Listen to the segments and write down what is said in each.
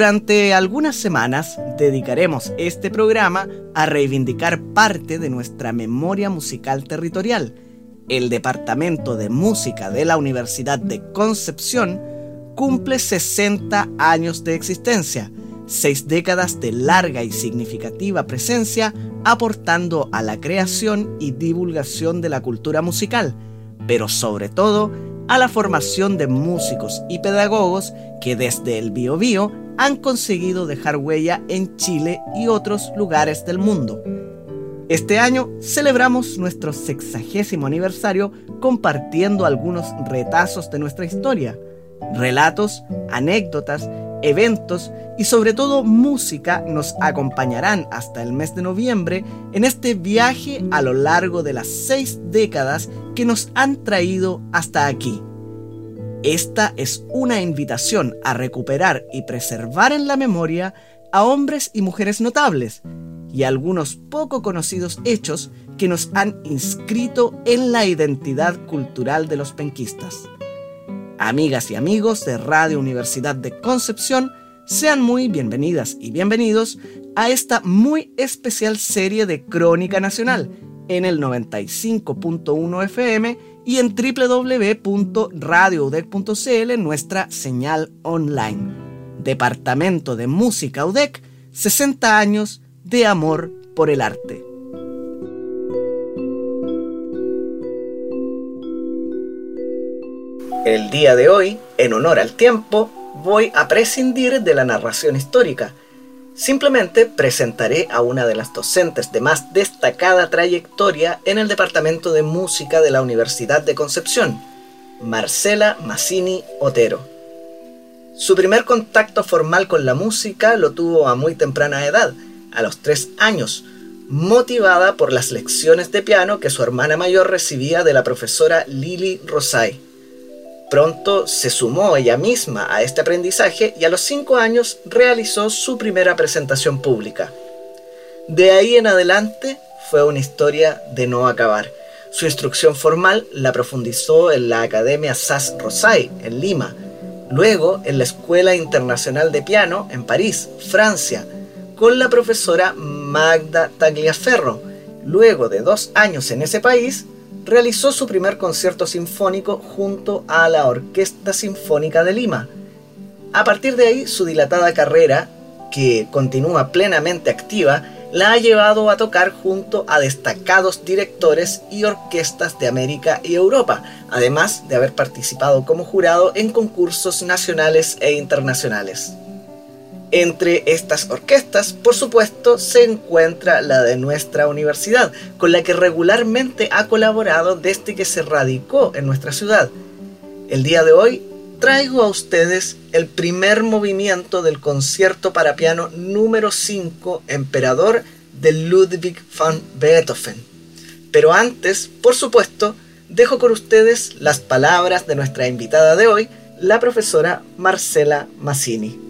Durante algunas semanas dedicaremos este programa a reivindicar parte de nuestra memoria musical territorial. El Departamento de Música de la Universidad de Concepción cumple 60 años de existencia, seis décadas de larga y significativa presencia aportando a la creación y divulgación de la cultura musical, pero sobre todo a la formación de músicos y pedagogos que desde el Biobío han conseguido dejar huella en Chile y otros lugares del mundo. Este año celebramos nuestro sexagésimo aniversario compartiendo algunos retazos de nuestra historia, relatos, anécdotas, eventos y sobre todo música nos acompañarán hasta el mes de noviembre en este viaje a lo largo de las seis décadas que nos han traído hasta aquí. Esta es una invitación a recuperar y preservar en la memoria a hombres y mujeres notables y algunos poco conocidos hechos que nos han inscrito en la identidad cultural de los penquistas. Amigas y amigos de Radio Universidad de Concepción, sean muy bienvenidas y bienvenidos a esta muy especial serie de Crónica Nacional en el 95.1 FM y en www.radioudec.cl nuestra señal online. Departamento de Música UDEC, 60 años de amor por el arte. El día de hoy, en honor al tiempo, voy a prescindir de la narración histórica Simplemente presentaré a una de las docentes de más destacada trayectoria en el Departamento de Música de la Universidad de Concepción, Marcela Massini Otero. Su primer contacto formal con la música lo tuvo a muy temprana edad, a los tres años, motivada por las lecciones de piano que su hermana mayor recibía de la profesora Lili Rosay. Pronto se sumó ella misma a este aprendizaje y a los cinco años realizó su primera presentación pública. De ahí en adelante fue una historia de no acabar. Su instrucción formal la profundizó en la Academia SAS Rosay, en Lima, luego en la Escuela Internacional de Piano en París, Francia, con la profesora Magda Tagliaferro. Luego de dos años en ese país, realizó su primer concierto sinfónico junto a la Orquesta Sinfónica de Lima. A partir de ahí, su dilatada carrera, que continúa plenamente activa, la ha llevado a tocar junto a destacados directores y orquestas de América y Europa, además de haber participado como jurado en concursos nacionales e internacionales. Entre estas orquestas, por supuesto, se encuentra la de nuestra universidad, con la que regularmente ha colaborado desde que se radicó en nuestra ciudad. El día de hoy traigo a ustedes el primer movimiento del concierto para piano número 5, Emperador, de Ludwig van Beethoven. Pero antes, por supuesto, dejo con ustedes las palabras de nuestra invitada de hoy, la profesora Marcela Massini.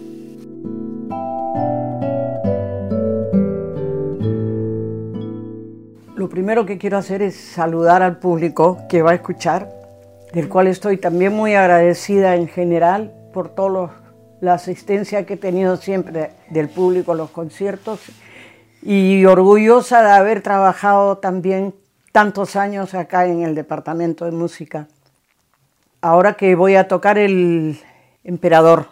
Primero que quiero hacer es saludar al público que va a escuchar, del cual estoy también muy agradecida en general por toda la asistencia que he tenido siempre del público a los conciertos y orgullosa de haber trabajado también tantos años acá en el departamento de música. Ahora que voy a tocar el Emperador,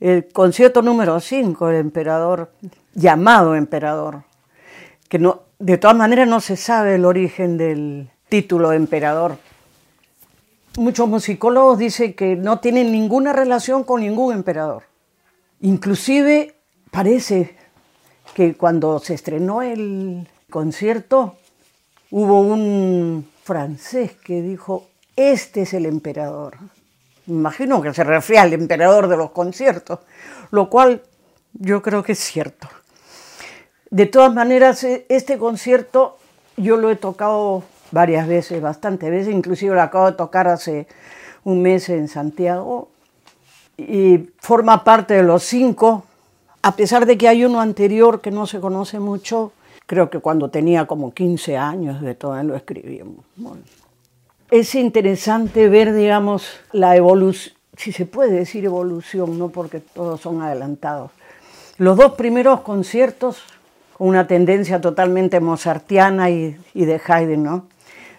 el concierto número 5, el Emperador, llamado Emperador, que no, de todas maneras no se sabe el origen del título emperador. Muchos musicólogos dicen que no tienen ninguna relación con ningún emperador. Inclusive parece que cuando se estrenó el concierto hubo un francés que dijo este es el emperador. Imagino que se refiere al emperador de los conciertos, lo cual yo creo que es cierto. De todas maneras, e, este concierto yo lo he tocado varias veces, bastantes veces, inclusive lo acabo de tocar hace un mes en Santiago y forma parte de los cinco, a pesar de que hay uno anterior que no se conoce mucho, creo que cuando tenía como 15 años de todo lo escribí. Es interesante ver, digamos, la evolución, si se puede decir evolución, no porque todos son adelantados. Los dos primeros conciertos, una tendencia totalmente mozartiana y, de Haydn, ¿no?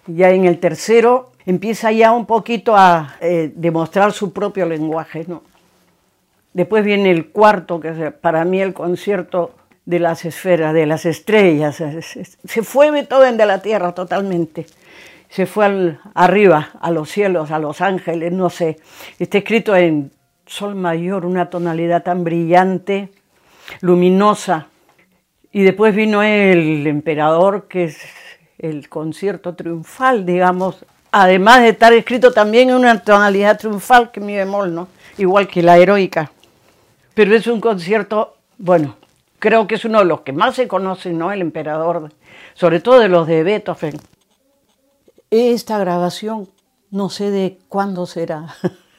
Ya en el tercero empieza ya un poquito a eh, demostrar su propio lenguaje, ¿no? Después viene el cuarto, que es para mí el concierto de las esferas, de las estrellas. Se fue Beethoven de la tierra totalmente. Se fue arriba, a los cielos, a los ángeles, no sé. Está escrito en sol mayor, una tonalidad tan brillante, luminosa. Y después vino el emperador, que es el concierto triunfal, digamos, además de estar escrito también en una tonalidad triunfal, que mi bemol, ¿no? Igual que la heroica pero es un concierto, bueno, creo que es uno de los que más se conocen, ¿no? El emperador, sobre todo de los de Beethoven. Esta grabación, no sé de cuándo será,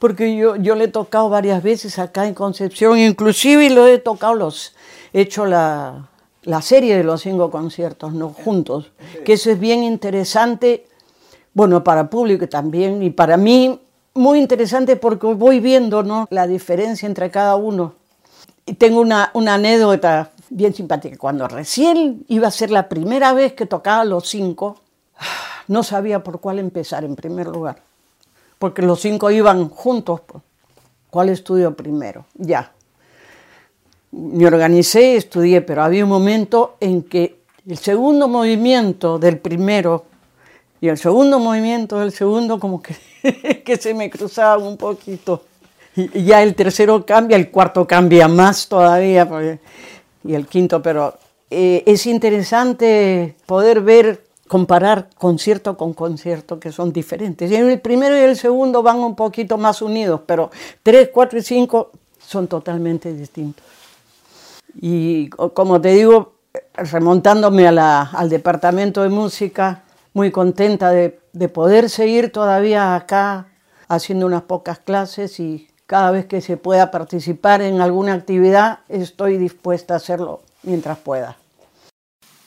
porque yo, yo le he tocado varias veces acá en Concepción, inclusive lo he tocado, los, he hecho la, la serie de los cinco conciertos, ¿no? Juntos, que eso es bien interesante, bueno, para público también, y para mí muy interesante porque voy viendo ¿no? la diferencia entre cada uno. Y tengo una, una anécdota bien simpática. Cuando recién iba a ser la primera vez que tocaba los cinco, no sabía por cuál empezar en primer lugar. Porque los cinco iban juntos. Pues. ¿Cuál estudio primero? Ya. Me organicé, estudié, pero había un momento en que el segundo movimiento del primero y el segundo movimiento del segundo como que, que se me cruzaba un poquito. Y ya el tercero cambia, el cuarto cambia más todavía, y el quinto, pero eh, es interesante poder ver, comparar concierto con concierto, que son diferentes. Y el primero y el segundo van un poquito más unidos, pero tres, cuatro y cinco son totalmente distintos. Y como te digo, remontándome al departamento de música, muy contenta de, poder seguir todavía acá haciendo unas pocas clases y cada vez que se pueda participar en alguna actividad estoy dispuesta a hacerlo mientras pueda.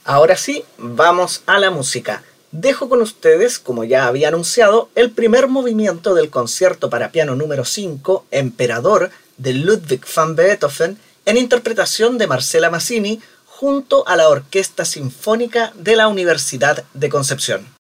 Ahora sí, vamos a la música. Dejo con ustedes, como ya había anunciado, el primer movimiento del concierto para piano número 5, Emperador, de Ludwig van Beethoven, en interpretación de Marcela Massini, junto a la Orquesta Sinfónica de la Universidad de Concepción.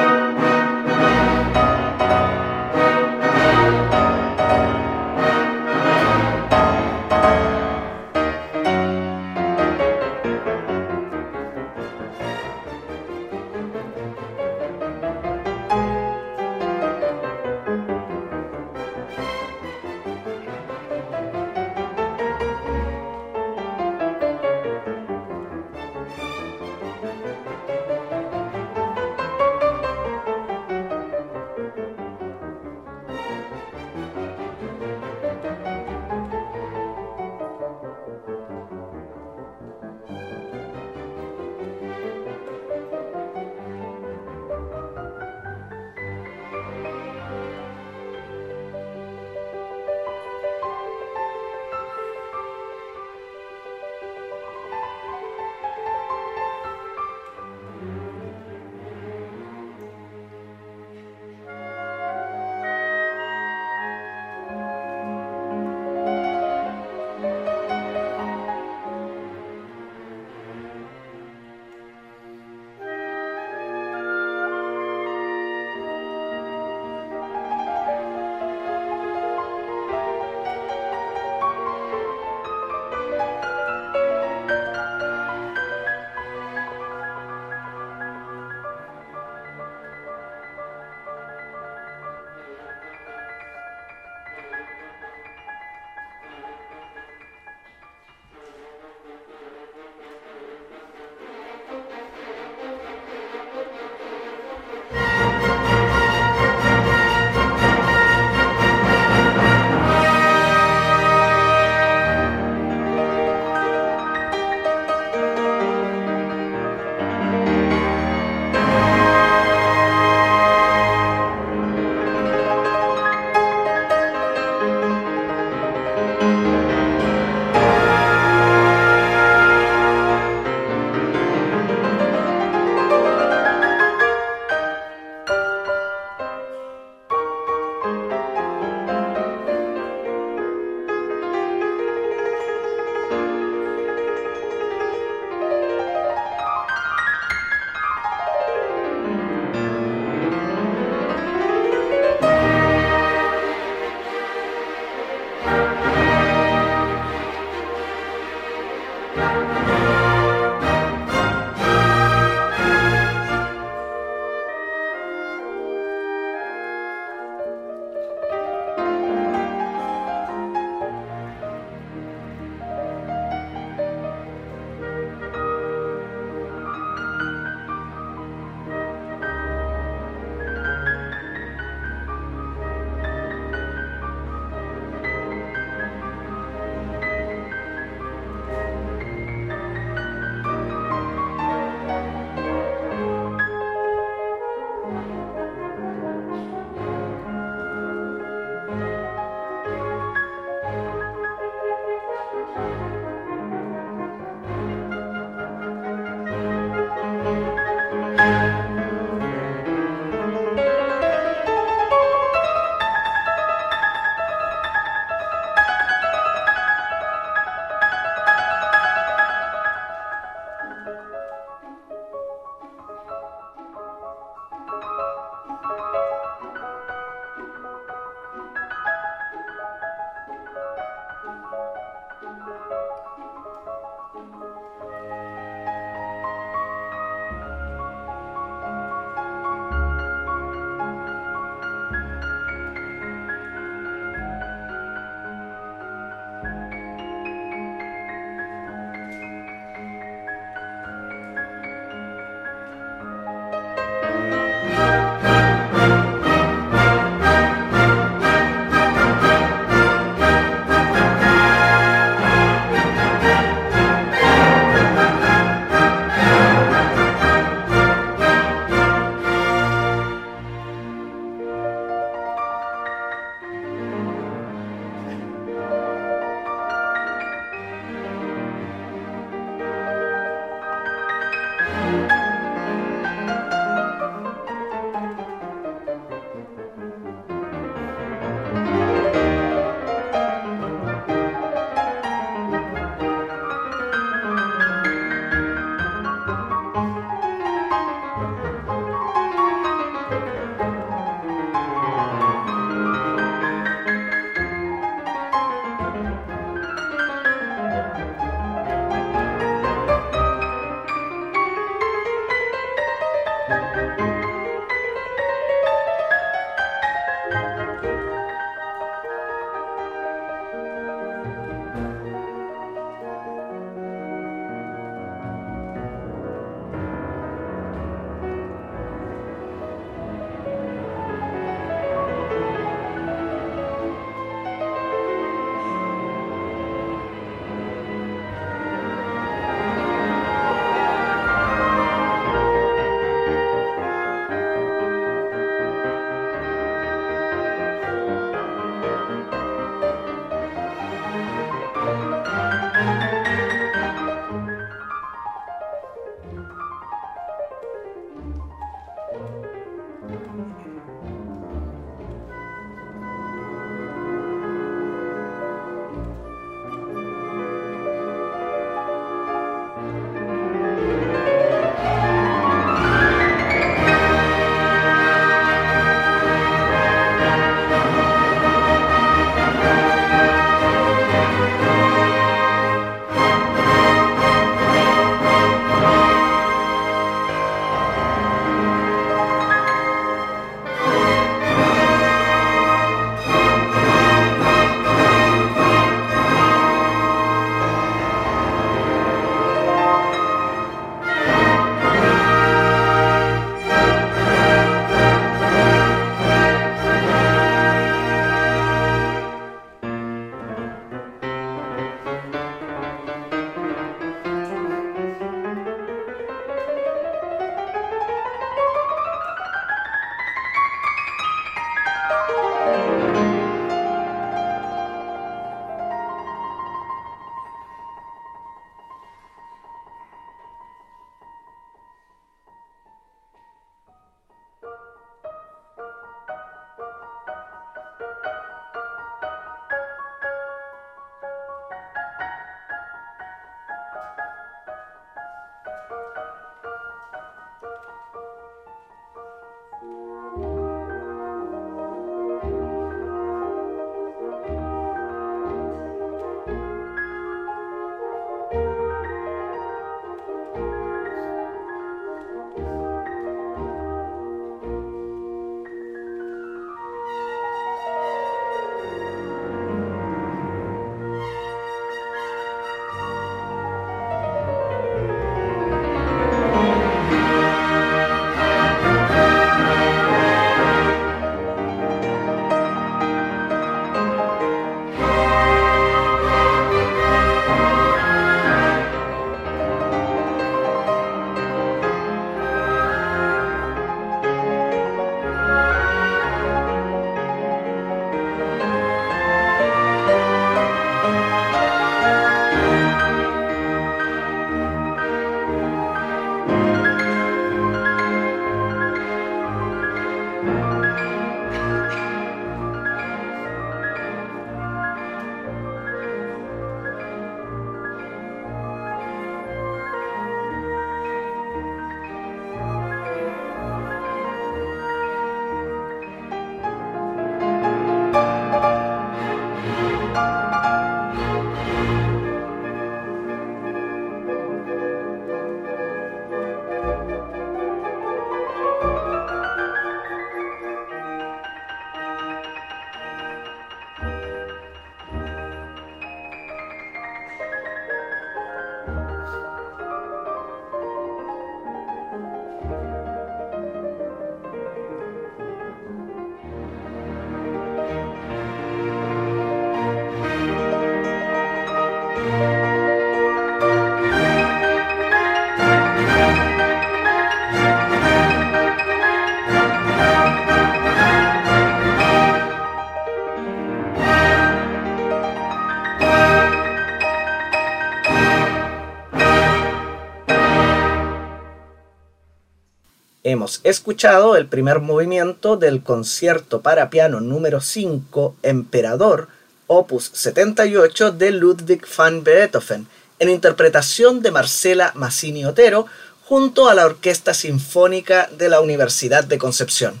Hemos escuchado el primer movimiento del concierto para piano número 5, Emperador, opus 78 de Ludwig van Beethoven, en interpretación de Marcela Massini Otero, junto a la Orquesta Sinfónica de la Universidad de Concepción.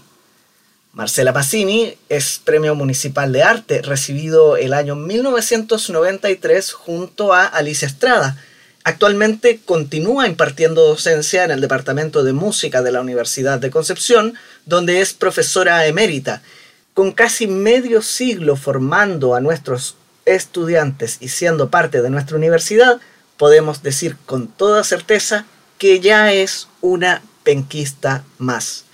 Marcela Massini es Premio Municipal de Arte, recibido el año 1993 junto a Alicia Estrada, Actualmente continúa impartiendo docencia en el Departamento de Música de la Universidad de Concepción, donde es profesora emérita. Con casi medio siglo formando a nuestros estudiantes y siendo parte de nuestra universidad, podemos decir con toda certeza que ya es una penquista más.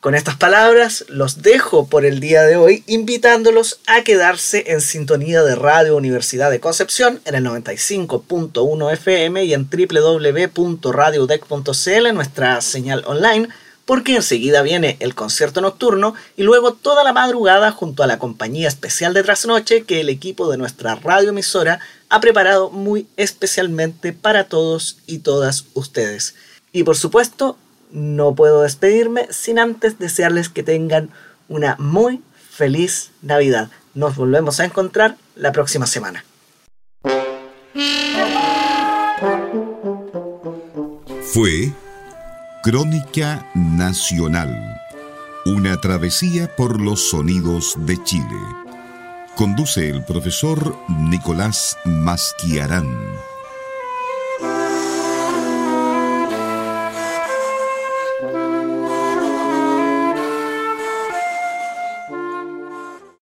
Con estas palabras los dejo por el día de hoy, invitándolos a quedarse en sintonía de Radio Universidad de Concepción en el 95.1 FM y en www.radiodec.cl, nuestra señal online, porque enseguida viene el concierto nocturno y luego toda la madrugada junto a la compañía especial de trasnoche que el equipo de nuestra radioemisora ha preparado muy especialmente para todos y todas ustedes. Y por supuesto, no puedo despedirme sin antes desearles que tengan una muy feliz Navidad. Nos volvemos a encontrar la próxima semana. Fue Crónica Nacional, una travesía por los sonidos de Chile. Conduce el profesor Nicolás Masquiarán.